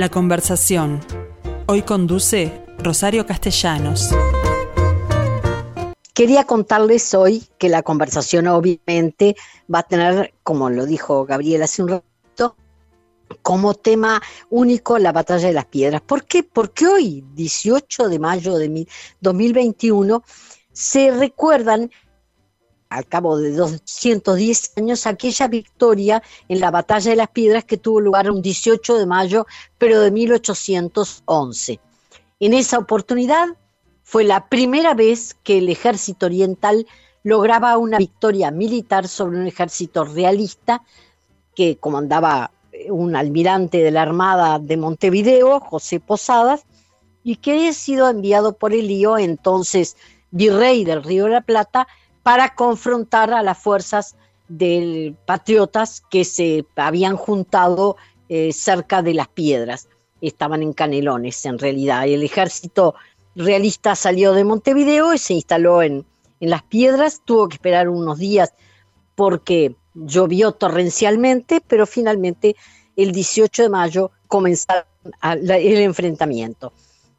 La conversación. Hoy conduce Rosario Castellanos. Quería contarles hoy que la conversación obviamente va a tener, como lo dijo Gabriel hace un rato, como tema único la batalla de las piedras. ¿Por qué? Porque hoy, 18 de mayo de 2021, se recuerdan al cabo de 210 años, aquella victoria en la Batalla de las Piedras que tuvo lugar un 18 de mayo, pero de 1811. En esa oportunidad fue la primera vez que el ejército oriental lograba una victoria militar sobre un ejército realista que comandaba un almirante de la Armada de Montevideo, José Posadas, y que había sido enviado por Elío, entonces virrey del Río de la Plata, para confrontar a las fuerzas de patriotas que se habían juntado eh, cerca de las piedras. Estaban en Canelones, en realidad. El ejército realista salió de Montevideo y se instaló en, en las piedras. Tuvo que esperar unos días porque llovió torrencialmente, pero finalmente el 18 de mayo comenzaron el enfrentamiento.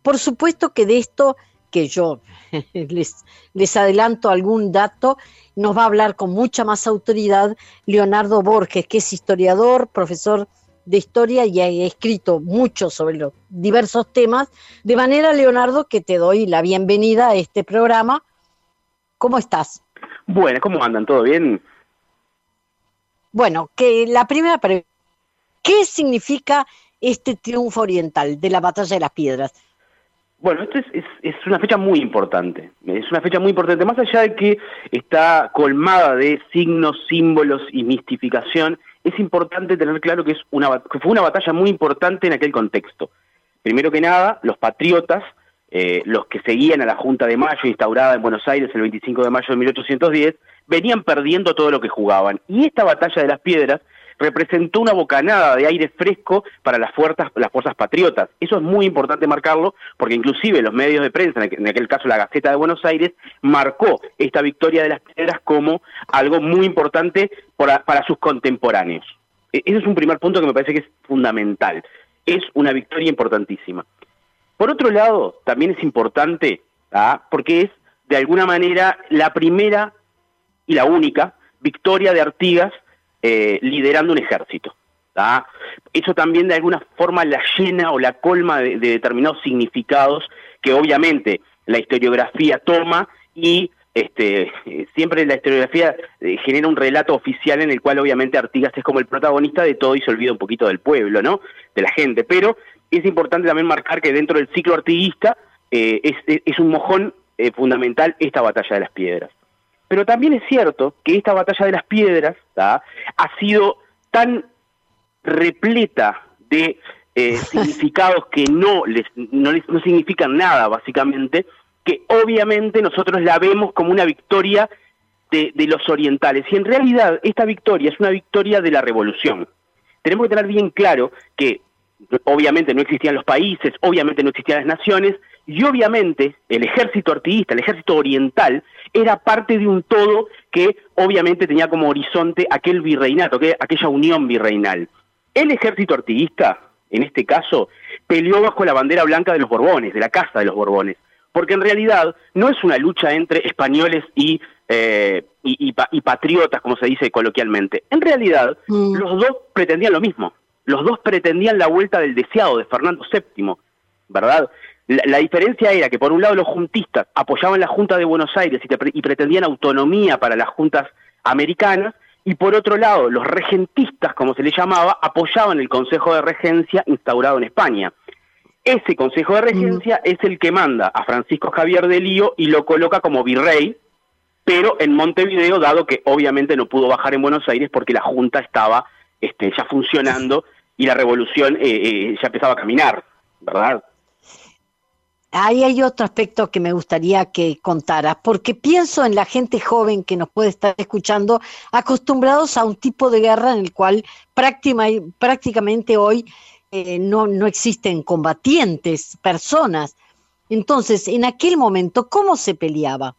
Por supuesto que de esto que yo les, les adelanto algún dato, nos va a hablar con mucha más autoridad Leonardo Borges, que es historiador, profesor de historia y ha escrito mucho sobre los diversos temas. De manera, Leonardo, que te doy la bienvenida a este programa. ¿Cómo estás? Bueno, ¿cómo andan? ¿Todo bien? Bueno, que la primera pregunta, ¿qué significa este triunfo oriental de la batalla de las piedras? Bueno, esto es, es, una fecha muy importante. Es una fecha muy importante, más allá de que está colmada de signos, símbolos y mistificación, es importante tener claro que, es una, que fue una batalla muy importante en aquel contexto. Primero que nada, los patriotas, eh, los que seguían a la Junta de Mayo instaurada en Buenos Aires el 25 de mayo de 1810, venían perdiendo todo lo que jugaban. Y esta batalla de las piedras representó una bocanada de aire fresco para las fuerzas, las fuerzas patriotas. Eso es muy importante marcarlo, porque inclusive los medios de prensa, en aquel caso la Gaceta de Buenos Aires, marcó esta victoria de las piedras como algo muy importante para, sus contemporáneos. E, ese es un primer punto que me parece que es fundamental. Es una victoria importantísima. Por otro lado, también es importante, ¿ah? porque es de alguna manera la primera y la única victoria de Artigas eh, liderando un ejército. Eso también de alguna forma la llena o la colma de, determinados significados que obviamente la historiografía toma y este, siempre la historiografía eh, genera un relato oficial en el cual obviamente Artigas es como el protagonista de todo y se olvida un poquito del pueblo, ¿no? De la gente. Pero es importante también marcar que dentro del ciclo artiguista eh, es, un mojón fundamental esta batalla de las piedras. Pero también es cierto que esta batalla de las piedras ha sido tan repleta de eh, significados que no, les, no, no significan nada, básicamente, que obviamente nosotros la vemos como una victoria de, de, los orientales. Y en realidad esta victoria es una victoria de la revolución. Tenemos que tener bien claro que obviamente no existían los países, obviamente no existían las naciones, y obviamente el ejército artiguista, el ejército oriental, era parte de un todo que obviamente tenía como horizonte aquel virreinato, aquella unión virreinal. El ejército artiguista, en este caso, peleó bajo la bandera blanca de los Borbones, de la Casa de los Borbones, porque en realidad no es una lucha entre españoles y, eh, y, patriotas, como se dice coloquialmente. En realidad, mm. los dos pretendían lo mismo. Los dos pretendían la vuelta del deseado de Fernando VII, ¿verdad? La, diferencia era que por un lado los juntistas apoyaban la Junta de Buenos Aires y, pretendían autonomía para las juntas americanas, y por otro lado los regentistas, como se les llamaba, apoyaban el Consejo de Regencia instaurado en España. Ese Consejo de Regencia es el que manda a Francisco Javier de Lío y lo coloca como virrey, pero en Montevideo, dado que obviamente no pudo bajar en Buenos Aires porque la Junta estaba este, ya funcionando y la revolución eh, eh, ya empezaba a caminar, ¿verdad? Ahí hay otro aspecto que me gustaría que contaras, porque pienso en la gente joven que nos puede estar escuchando, acostumbrados a un tipo de guerra en el cual prácticamente hoy eh, no, no existen combatientes, personas. Entonces, en aquel momento, ¿cómo se peleaba?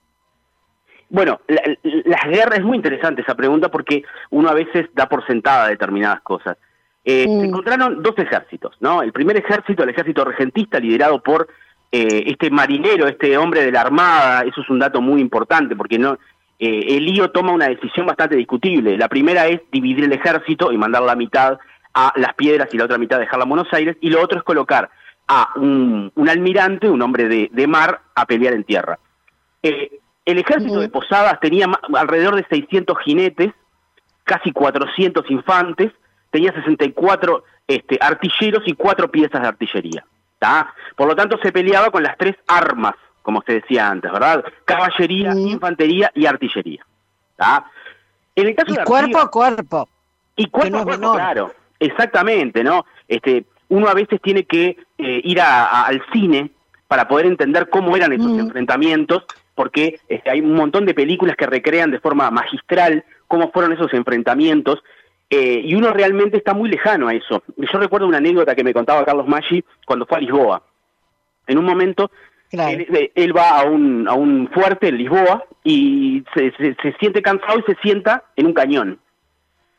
Bueno, las guerras es muy interesante esa pregunta porque uno a veces da por sentada determinadas cosas. eh, se encontraron dos ejércitos, ¿no? El primer ejército, el ejército regentista, liderado por eh, este marinero, este hombre de la armada, eso es un dato muy importante, porque no eh, el lío toma una decisión bastante discutible. La primera es dividir el ejército y mandar la mitad a las piedras y la otra mitad dejarla a Buenos Aires, y lo otro es colocar a un, almirante, un hombre de, mar, a pelear en tierra. Eh, el ejército de Posadas tenía alrededor de 600 jinetes, casi 400 infantes, tenía 64 este, artilleros y cuatro piezas de artillería. Por lo tanto, se peleaba con las tres armas, como se decía antes, ¿verdad? Caballería, infantería y artillería. En el caso y cuerpo a cuerpo. Y cuerpo a cuerpo, claro. Exactamente, ¿no? Este, uno a veces tiene que eh, ir al cine para poder entender cómo eran esos enfrentamientos, porque este, hay un montón de películas que recrean de forma magistral cómo fueron esos enfrentamientos, eh, y uno realmente está muy lejano a eso. Yo recuerdo una anécdota que me contaba Carlos Maggi cuando fue a Lisboa. En un momento, eh, él, va a un, a un fuerte en Lisboa y se, se, siente cansado y se sienta en un cañón.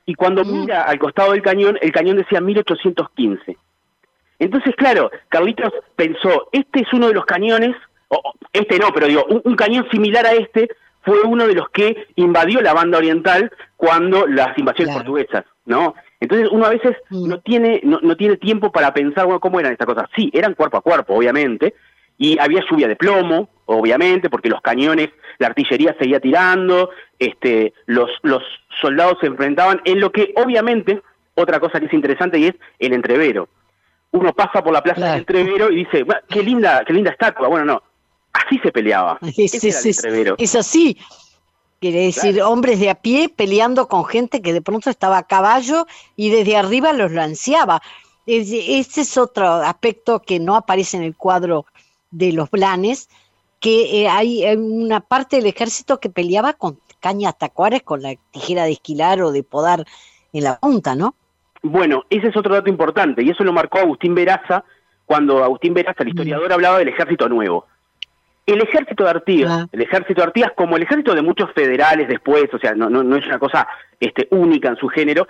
Y cuando mira al costado del cañón, el cañón decía 1815. Entonces, claro, Carlitos pensó, este es uno de los cañones, o, este no, pero digo, un, cañón similar a este fue uno de los que invadió la banda oriental cuando las invasiones portuguesas, ¿no? Entonces uno a veces no tiene no, no, tiene tiempo para pensar bueno, cómo eran estas cosas. Sí, eran cuerpo a cuerpo, obviamente, y había lluvia de plomo, obviamente, porque los cañones, la artillería seguía tirando, este, los, los soldados se enfrentaban en lo que obviamente, otra cosa que es interesante y es el entrevero. Uno pasa por la plaza del entrevero y dice, qué linda, qué linda estatua. Bueno, no, así se peleaba. Es, así. Quiere decir, hombres de a pie peleando con gente que de pronto estaba a caballo y desde arriba los lanceaba. Ese es otro aspecto que no aparece en el cuadro de los blanes, que eh, hay una parte del ejército que peleaba con cañas tacuares, con la tijera de esquilar o de podar en la punta, ¿no? Bueno, ese es otro dato importante, y eso lo marcó Agustín Veraza cuando Agustín Veraza, el historiador, hablaba del ejército nuevo. El ejército de Artigas, ah. el ejército de Artigas, como el ejército de muchos federales después, o sea, no, no, es una cosa este, única en su género,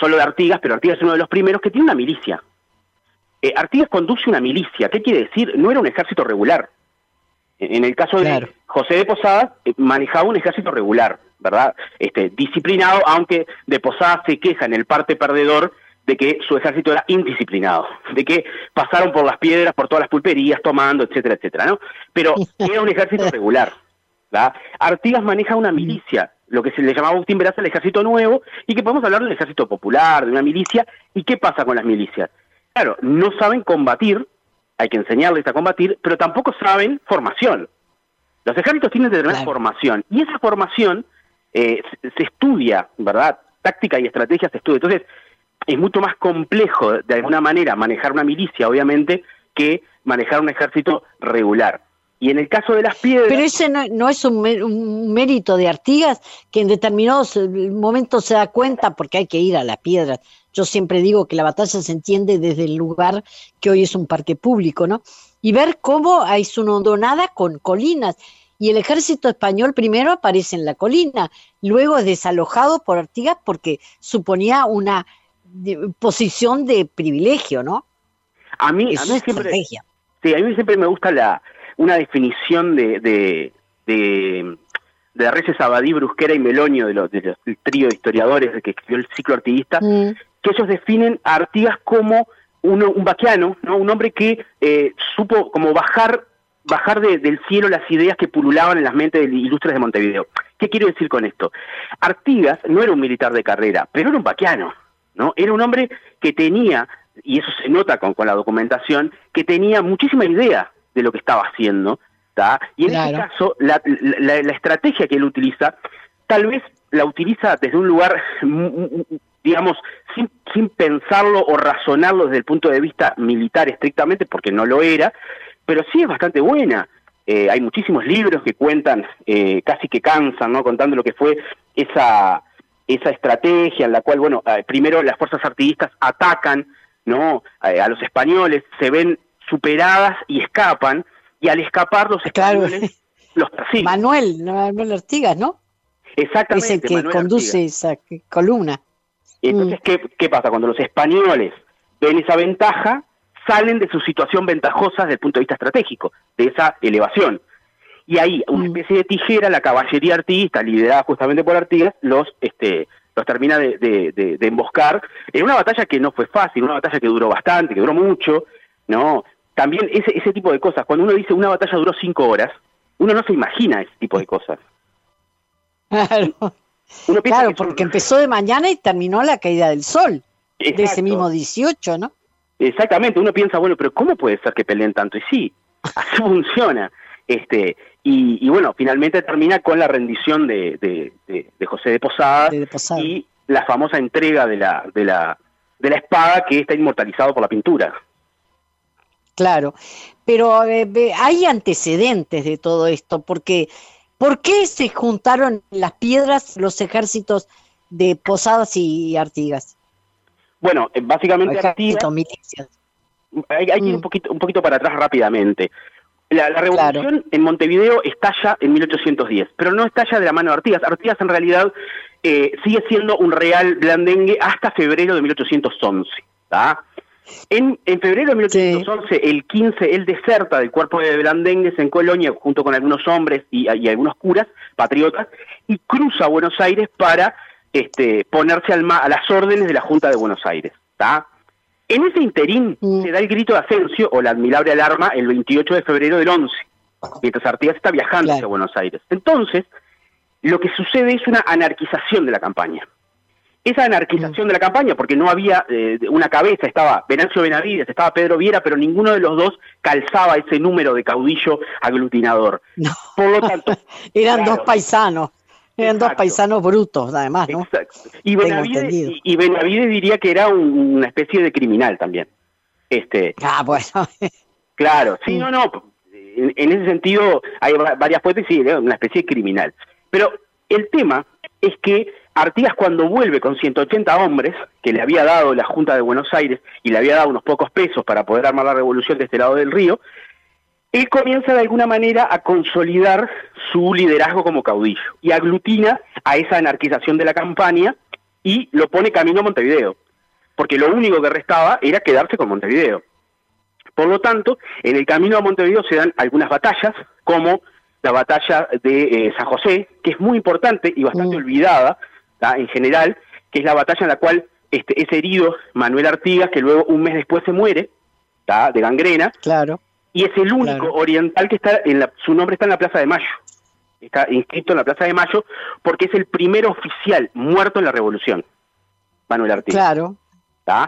solo de Artigas, pero Artigas es uno de los primeros que tiene una milicia. Eh, Artigas conduce una milicia, ¿qué quiere decir? No era un ejército regular. En el caso de José de Posadas, eh, manejaba un ejército regular, ¿verdad? Este, disciplinado, aunque de Posadas se queja en el parte perdedor de que su ejército era indisciplinado, de que pasaron por las piedras, por todas las pulperías, tomando, etcétera, etcétera, ¿no? Pero era un ejército regular. ¿verdad? Artigas maneja una milicia, lo que se le llamaba Agustín Veraza el ejército nuevo, y que podemos hablar de un ejército popular, de una milicia, ¿y qué pasa con las milicias? Claro, no saben combatir, hay que enseñarles a combatir, pero tampoco saben formación. Los ejércitos tienen que tener formación, y esa formación eh, se estudia, ¿verdad? Táctica y estrategia se estudia. Entonces, es mucho más complejo, de alguna manera, manejar una milicia, obviamente, que manejar un ejército regular. Y en el caso de las piedras... Pero ese no, es un, mérito de Artigas, que en determinados eh, momentos se da cuenta, porque hay que ir a las piedras. Yo siempre digo que la batalla se entiende desde el lugar que hoy es un parque público, ¿no? Y ver cómo hay su hondonada con colinas. Y el ejército español primero aparece en la colina, luego es desalojado por Artigas porque suponía una posición de privilegio, ¿no? A mí, a mí siempre, sí, a mí siempre me gusta la una definición de, de, de, de Reyes Abadí, Brusquera y Melonio, de los, del trío de historiadores que escribió el ciclo artiguista, mm. que ellos definen a Artigas como uno, un vaquiano, ¿no? un hombre que eh, supo como bajar bajar del cielo las ideas que pululaban en las mentes de ilustres de Montevideo. ¿Qué quiero decir con esto? Artigas no era un militar de carrera, pero era un vaquiano. ¿No? Era un hombre que tenía, y eso se nota con, con la documentación, que tenía muchísima idea de lo que estaba haciendo, y en este caso, la, la, estrategia que él utiliza, tal vez la utiliza desde un lugar, digamos, sin, sin pensarlo o razonarlo desde el punto de vista militar estrictamente, porque no lo era, pero sí es bastante buena. Eh, hay muchísimos libros que cuentan, eh, casi que cansan, ¿no? Contando lo que fue esa, esa estrategia en la cual, bueno, eh, primero las fuerzas artiguistas atacan, ¿no? Eh, a los españoles, se ven superadas y escapan, y al escapar los españoles los persiguen. Manuel, Manuel Artigas, ¿no? Exactamente. Es el que conduce esa columna. Entonces, ¿qué, ¿qué pasa? Cuando los españoles ven esa ventaja, salen de su situación ventajosa desde el punto de vista estratégico, de esa elevación. Y ahí, una especie de tijera, la caballería artiguista, liderada justamente por Artigas, los este, los termina de, de, de, emboscar en una batalla que no fue fácil, una batalla que duró bastante, que duró mucho, ¿no? También ese, ese tipo de cosas, cuando uno dice una batalla duró cinco horas, uno no se imagina ese tipo de cosas. Claro, claro porque empezó de mañana y terminó la caída del sol, de ese mismo 18, ¿no? Exactamente, uno piensa, bueno, pero ¿cómo puede ser que peleen tanto? Y sí, así funciona. Este, y, bueno, finalmente termina con la rendición de, de, José de Posada, y la famosa entrega de la, de, la, de la espada que está inmortalizado por la pintura. Claro, pero eh, hay antecedentes de todo esto, porque ¿por qué se juntaron las piedras los ejércitos de Posadas y Artigas? Bueno, eh, básicamente Artigas, hay, que ir un mm. poquito, un poquito para atrás rápidamente. La, revolución en Montevideo estalla en 1810, pero no estalla de la mano de Artigas. Artigas en realidad eh, sigue siendo un real blandengue hasta febrero de 1811. En, en, febrero de 1811, el 15, él deserta del cuerpo de Blandengues en Colonia junto con algunos hombres y, algunos curas patriotas y cruza Buenos Aires para este, ponerse al a las órdenes de la Junta de Buenos Aires. ¿tá? En ese interín mm. se da el grito de Asensio o la admirable alarma el 28 de febrero del 11, mientras Artigas está viajando hacia Buenos Aires. Entonces, lo que sucede es una anarquización de la campaña. Esa anarquización mm. de la campaña, porque no había eh, una cabeza, estaba Venancio Benavides, estaba Pedro Viera, pero ninguno de los dos calzaba ese número de caudillo aglutinador. Por lo tanto, eran dos paisanos. Eran dos paisanos brutos, además, ¿no? Exacto. Y Benavides, y, Benavides diría que era una especie de criminal también. Este, ah, bueno. claro, sí, no, no. En, ese sentido, hay varias fuentes, sí, una especie de criminal. Pero el tema es que Artigas cuando vuelve con 180 hombres, que le había dado la Junta de Buenos Aires y le había dado unos pocos pesos para poder armar la revolución de este lado del río, él comienza de alguna manera a consolidar su liderazgo como caudillo y aglutina a esa anarquización de la campaña y lo pone camino a Montevideo, porque lo único que restaba era quedarse con Montevideo. Por lo tanto, en el camino a Montevideo se dan algunas batallas, como la batalla de eh, San José, que es muy importante y bastante mm. olvidada en general, que es la batalla en la cual este, es herido Manuel Artigas, que luego un mes después se muere, de gangrena. Claro y es el único oriental que está en la, su nombre está en la Plaza de Mayo. Está inscrito en la Plaza de Mayo porque es el primer oficial muerto en la Revolución. Manuel Artigas. Claro.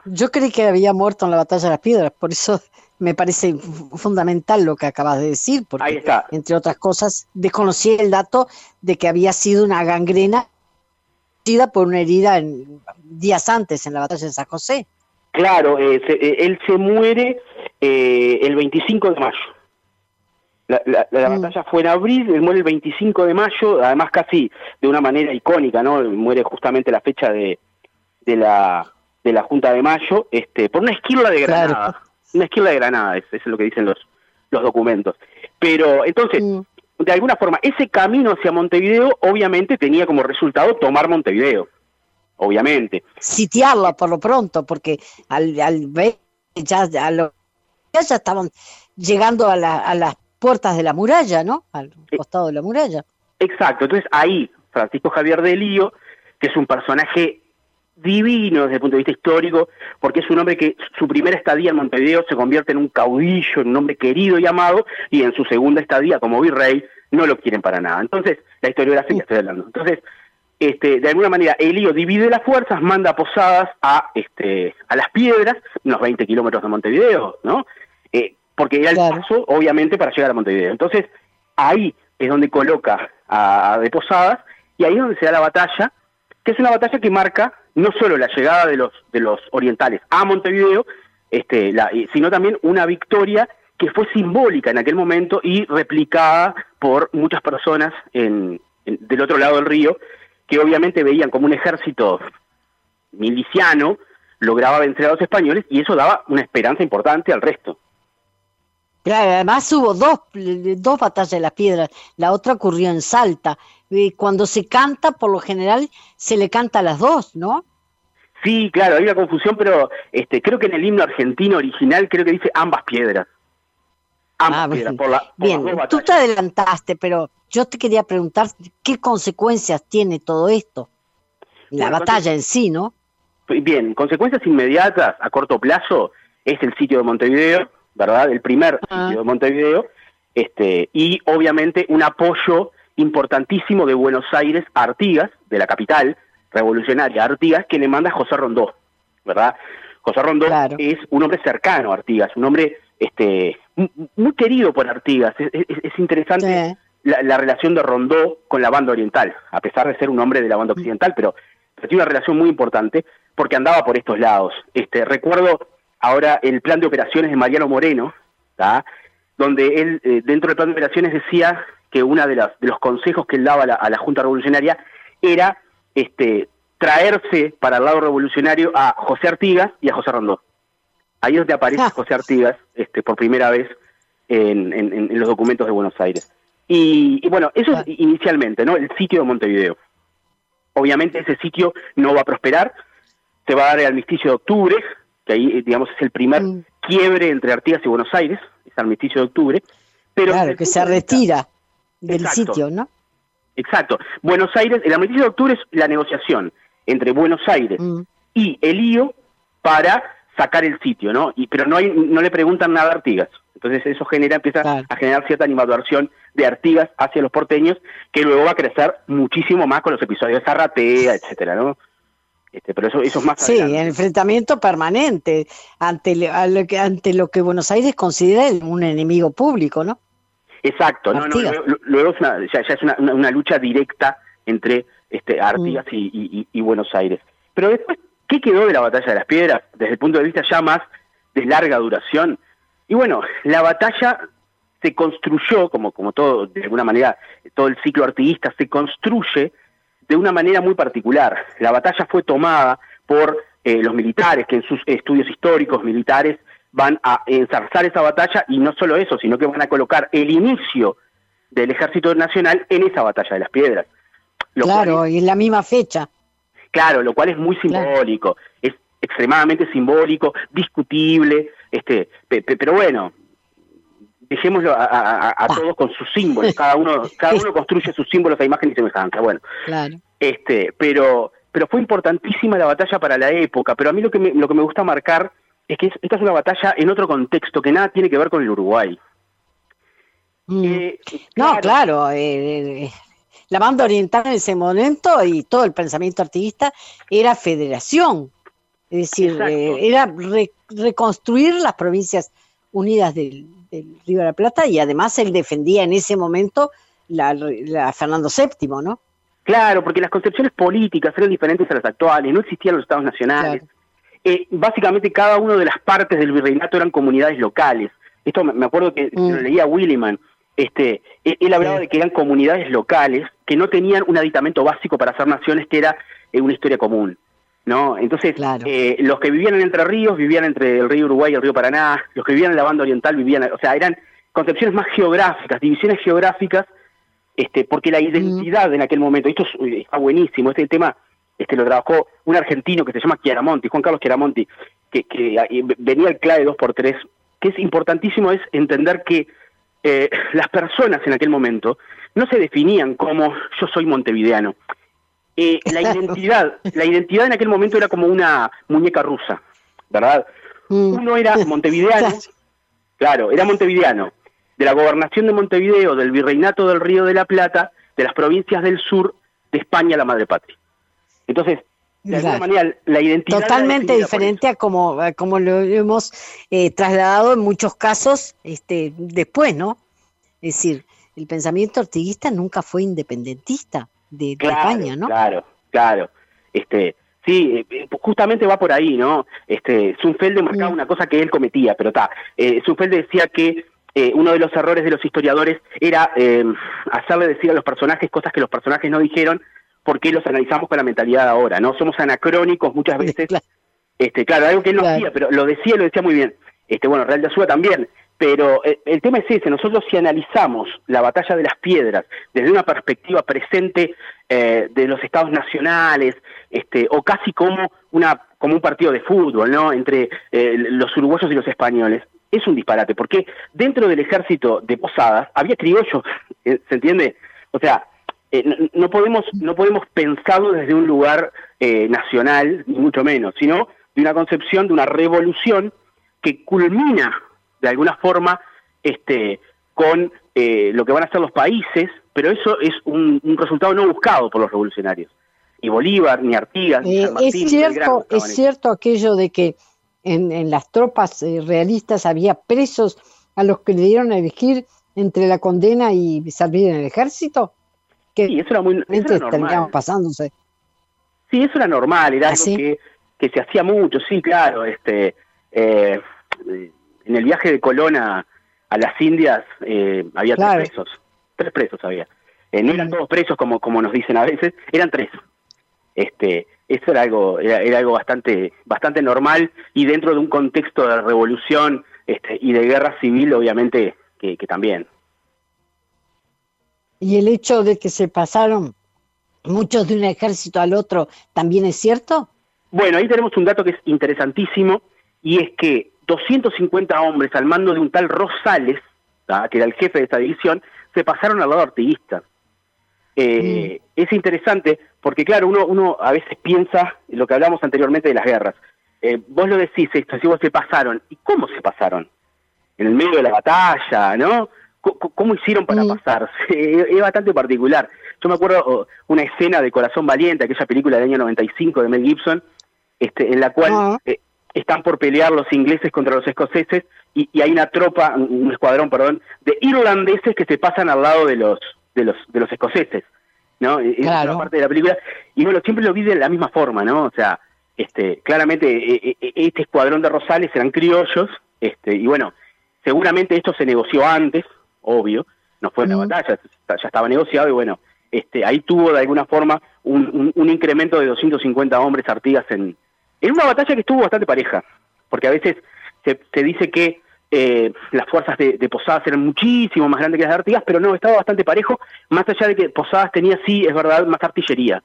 Yo creí que había muerto en la Batalla de las Piedras, por eso me parece fundamental lo que acabas de decir, porque Ahí está. entre otras cosas desconocí el dato de que había sido una gangrena por una herida en, días antes en la batalla de San José. Claro, eh, eh, él se muere eh, el 25 de mayo. La, mm. batalla fue en abril, él muere el 25 de mayo, además casi de una manera icónica, ¿no? Muere justamente la fecha de, de la de la Junta de Mayo, este, por una esquila de Granada. Una esquila de Granada, eso es lo que dicen los, los documentos. Pero entonces, mm. de alguna forma, ese camino hacia Montevideo obviamente tenía como resultado tomar Montevideo obviamente. Sitiarlo por lo pronto, porque al, al ver ya, ya estaban llegando a, a las puertas de la muralla, ¿no? Al costado de la muralla. Exacto, entonces ahí Francisco Javier de Lío, que es un personaje divino desde el punto de vista histórico, porque es un hombre que su primera estadía en Montevideo se convierte en un caudillo, en un hombre querido y amado, y en su segunda estadía como virrey no lo quieren para nada. Entonces, la historiografía estoy hablando. Entonces, este, de alguna manera Elío divide las fuerzas, manda posadas a, este, a las piedras, unos 20 kilómetros de Montevideo, ¿no? Eh, porque era el paso, obviamente, para llegar a Montevideo. Entonces, ahí es donde coloca a, de posadas, y ahí es donde se da la batalla, que es una batalla que marca no solo la llegada de los, de los orientales a Montevideo, este, la, sino también una victoria que fue simbólica en aquel momento y replicada por muchas personas en, del otro lado del río, que obviamente veían como un ejército miliciano lograba vencer a los españoles y eso daba una esperanza importante al resto. Claro, además hubo dos, dos batallas de las piedras, la otra ocurrió en Salta. Cuando se canta, por lo general, se le canta a las dos, ¿no? Sí, claro, hay una confusión, pero este, creo que en el himno argentino original creo que dice ambas piedras. Ambas ah, piedras, por la, bien, tú te adelantaste, pero yo te quería preguntar qué consecuencias tiene todo esto. La batalla en sí, ¿no? Bien, consecuencias inmediatas a corto plazo es el sitio de Montevideo, ¿verdad? El primer ah. sitio de Montevideo, este, y obviamente un apoyo importantísimo de Buenos Aires a Artigas, de la capital revolucionaria Artigas, que le manda a José Rondó, ¿verdad? José Rondó es un hombre cercano a Artigas, un hombre este, muy querido por Artigas. Es, interesante la, relación de Rondó con la banda oriental, a pesar de ser un hombre de la banda occidental, pero, tiene una relación muy importante porque andaba por estos lados. Este, recuerdo ahora el plan de operaciones de Mariano Moreno, donde él eh, dentro del plan de operaciones decía que uno de, de los consejos que él daba a la, Junta Revolucionaria era este, traerse para el lado revolucionario a José Artigas y a José Rondó. Ahí es donde aparece. José Artigas este, por primera vez en, los documentos de Buenos Aires. Y, bueno, eso es inicialmente, ¿no? El sitio de Montevideo. Obviamente ese sitio no va a prosperar, se va a dar el armisticio de octubre, que ahí, digamos, es el primer mm. quiebre entre Artigas y Buenos Aires, es el armisticio de octubre. Pero claro, que se retira del sitio, ¿no? Exacto. Buenos Aires, el armisticio de octubre es la negociación entre Buenos Aires mm. y el IO para sacar el sitio, ¿no? Y, pero no, hay, no le preguntan nada a Artigas. Entonces eso genera, empieza a generar cierta animadversión de Artigas hacia los porteños, que luego va a crecer muchísimo más con los episodios de Zarratea, etcétera, ¿no? Este, pero eso, eso es más Sí, enfrentamiento permanente ante, lo que, ante lo que Buenos Aires considera un enemigo público, ¿no? Exacto, no, no, luego, es una, ya, es una, lucha directa entre este, Artigas mm. y, Buenos Aires. Pero después, ¿qué quedó de la batalla de las piedras desde el punto de vista ya más de larga duración? Y bueno, la batalla se construyó, como, como todo, de alguna manera, todo el ciclo artiguista se construye de una manera muy particular. La batalla fue tomada por eh, los militares, que en sus estudios históricos militares van a enzarzar esa batalla y no solo eso, sino que van a colocar el inicio del Ejército Nacional en esa batalla de las piedras. claro, y en la misma fecha. Claro, lo cual es muy simbólico, es extremadamente simbólico, discutible, este, pero bueno, dejémoslo a, todos con sus símbolos, cada uno, cada uno construye sus símbolos a imagen y semejanza, bueno. Claro. Este, pero, pero fue importantísima la batalla para la época, pero a mí lo que me, lo que me gusta marcar es que esta es una batalla en otro contexto que nada tiene que ver con el Uruguay. Mm. Eh, no, claro, eh, eh, la banda oriental en ese momento y todo el pensamiento artiguista era federación, es decir, era reconstruir las provincias unidas del, Río de la Plata y además él defendía en ese momento la, Fernando VII, ¿no? Claro, porque las concepciones políticas eran diferentes a las actuales, no existían los estados nacionales. Eh, básicamente cada una de las partes del virreinato eran comunidades locales. Esto me acuerdo que mm. lo leía Williman. Este, e, él, hablaba de que eran comunidades locales que no tenían un aditamento básico para ser naciones, que era eh, una historia común. ¿No? Entonces, eh, los que vivían en Entre Ríos vivían entre el río Uruguay y el río Paraná, los que vivían en la banda oriental vivían, o sea, eran concepciones más geográficas, divisiones geográficas, este, porque la mm. identidad en aquel momento, esto está buenísimo, este tema este lo trabajó un argentino que se llama Chiaramonti, Juan Carlos Chiaramonti, que, que venía el clave 2x3, que es importantísimo es entender que eh, las personas en aquel momento no se definían como yo soy montevideano. Eh, la identidad, la identidad en aquel momento era como una muñeca rusa, ¿verdad? Mm. Uno era montevideano, claro, era montevideano, de la gobernación de Montevideo, del virreinato del Río de la Plata, de las provincias del sur de España, la madre patria. Entonces, de alguna manera, la identidad... Totalmente diferente a como, como lo hemos eh, trasladado en muchos casos este, después, ¿no? Es decir, el pensamiento artiguista nunca fue independentista de, España, ¿no? Claro, claro. Este, sí, eh, justamente va por ahí, ¿no? Este, Zunfelde marcaba mm. una cosa que él cometía, pero está. Eh, decía que eh, uno de los errores de los historiadores era eh, hacerle decir a los personajes cosas que los personajes no dijeron porque los analizamos con la mentalidad de ahora, ¿no? Somos anacrónicos muchas veces. Este, claro, algo que él no hacía, pero lo decía, lo decía muy bien. Este, bueno, Real de Azúa también. Pero eh, el tema es ese, nosotros si analizamos la batalla de las piedras desde una perspectiva presente eh, de los estados nacionales, este, o casi como una como un partido de fútbol, ¿no? Entre eh, los uruguayos y los españoles. Es un disparate, porque dentro del ejército de Posadas había criollos, ¿se entiende? O sea, no, podemos no podemos pensarlo desde un lugar nacional, ni mucho menos, sino de una concepción de una revolución que culmina de alguna forma este, con eh, lo que van a ser los países, pero eso es un, resultado no buscado por los revolucionarios. Ni Bolívar, ni Artigas, ni eh, Es cierto, es cierto aquello de que en, las tropas eh, realistas había presos a los que le dieron a elegir entre la condena y servir en el ejército. Que sí, eso era muy eso era normal. pasándose. Sí, eso era normal, era ¿Ah, algo que, que, se hacía mucho, sí, claro. Este, en el viaje de Colón a, a las Indias eh, había tres presos, tres presos había. Eh, no eran todos presos como, como nos dicen a veces, eran tres. Este, eso era algo, era, algo bastante, bastante normal y dentro de un contexto de revolución este, y de guerra civil, obviamente que, también. ¿Y el hecho de que se pasaron muchos de un ejército al otro también es cierto? Bueno, ahí tenemos un dato que es interesantísimo y es que 250 hombres al mando de un tal Rosales, que era el jefe de esta división, se pasaron al lado artiguista. Eh, mm. Es interesante porque, claro, uno, uno a veces piensa lo que hablamos anteriormente de las guerras. Eh, vos lo decís esto, si vos se pasaron. ¿Y cómo se pasaron? En el medio de la batalla, ¿no? ¿Cómo, hicieron para mm. pasarse? Es bastante particular. Yo me acuerdo oh, una escena de Corazón Valiente, aquella película del año 95 de Mel Gibson, este, en la cual ah. eh, están por pelear los ingleses contra los escoceses y, hay una tropa, un escuadrón, perdón, de irlandeses que se pasan al lado de los de los de los escoceses, ¿no? E, es una parte de la película y bueno, siempre lo vi de la misma forma, ¿no? O sea, este, claramente e, e, este escuadrón de Rosales eran criollos, este, y bueno, seguramente esto se negoció antes, obvio, no fue una batalla, ya estaba negociado y bueno, este, ahí tuvo de alguna forma un, un, un incremento de 250 hombres artigas en, en una batalla que estuvo bastante pareja, porque a veces se, dice que eh, las fuerzas de, Posadas eran muchísimo más grandes que las de Artigas, pero no, estaba bastante parejo, más allá de que Posadas tenía, sí, es verdad, más artillería.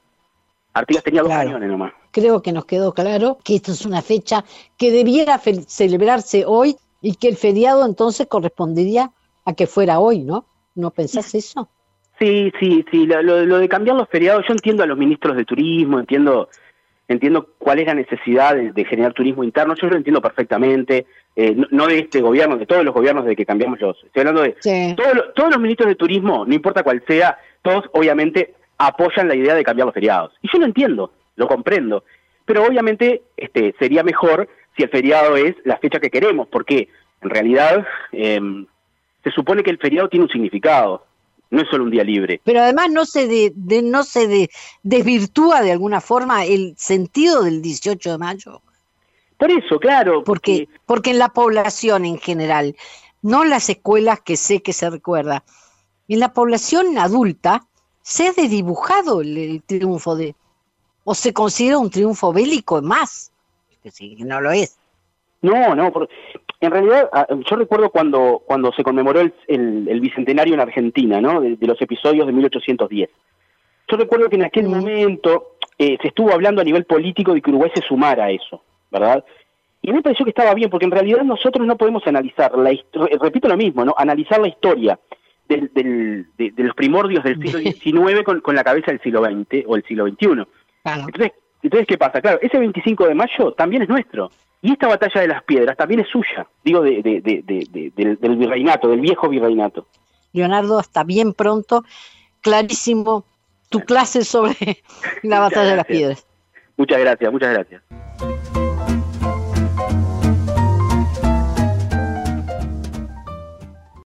Artigas tenía dos cañones nomás. Creo que nos quedó claro que esta es una fecha que debiera celebrarse hoy y que el feriado entonces correspondería a que fuera hoy, ¿no? ¿No pensás eso? Sí, sí, sí. Lo, lo, de cambiar los feriados, yo entiendo a los ministros de turismo, entiendo entiendo cuál es la necesidad de, generar turismo interno, yo lo entiendo perfectamente, eh, no, de este gobierno, de todos los gobiernos de que cambiamos los, estoy hablando de todos, los ministros de turismo, no importa cuál sea, todos obviamente apoyan la idea de cambiar los feriados. Y yo lo entiendo, lo comprendo, pero obviamente este, sería mejor si el feriado es la fecha que queremos, porque en realidad em, se supone que el feriado tiene un significado no es solo un día libre. Pero además no se, de, no se desvirtúa de alguna forma el sentido del 18 de mayo. Por eso, claro. Porque, porque, en la población en general, no las escuelas que sé que se recuerda, en la población adulta se ha dibujado el, triunfo de, o se considera un triunfo bélico más, que sí, no lo es. No, no, en realidad, ah, yo recuerdo cuando, cuando se conmemoró el, bicentenario en Argentina, ¿no? De, los episodios de 1810. Yo recuerdo que en aquel momento eh, se estuvo hablando a nivel político de que Uruguay se sumara a eso, ¿verdad? Y me pareció que estaba bien, porque en realidad nosotros no podemos analizar, la repito lo mismo, ¿no? Analizar la historia del, de, los primordios del siglo XIX con, con, la cabeza del siglo XX o el siglo XXI. Entonces, entonces, ¿qué pasa? Claro, ese 25 de mayo también es nuestro. Y esta batalla de las piedras también es suya, digo, de, del, virreinato, del viejo virreinato. Leonardo, hasta bien pronto. Clarísimo tu clase sobre la batalla de las piedras. Muchas gracias, muchas gracias.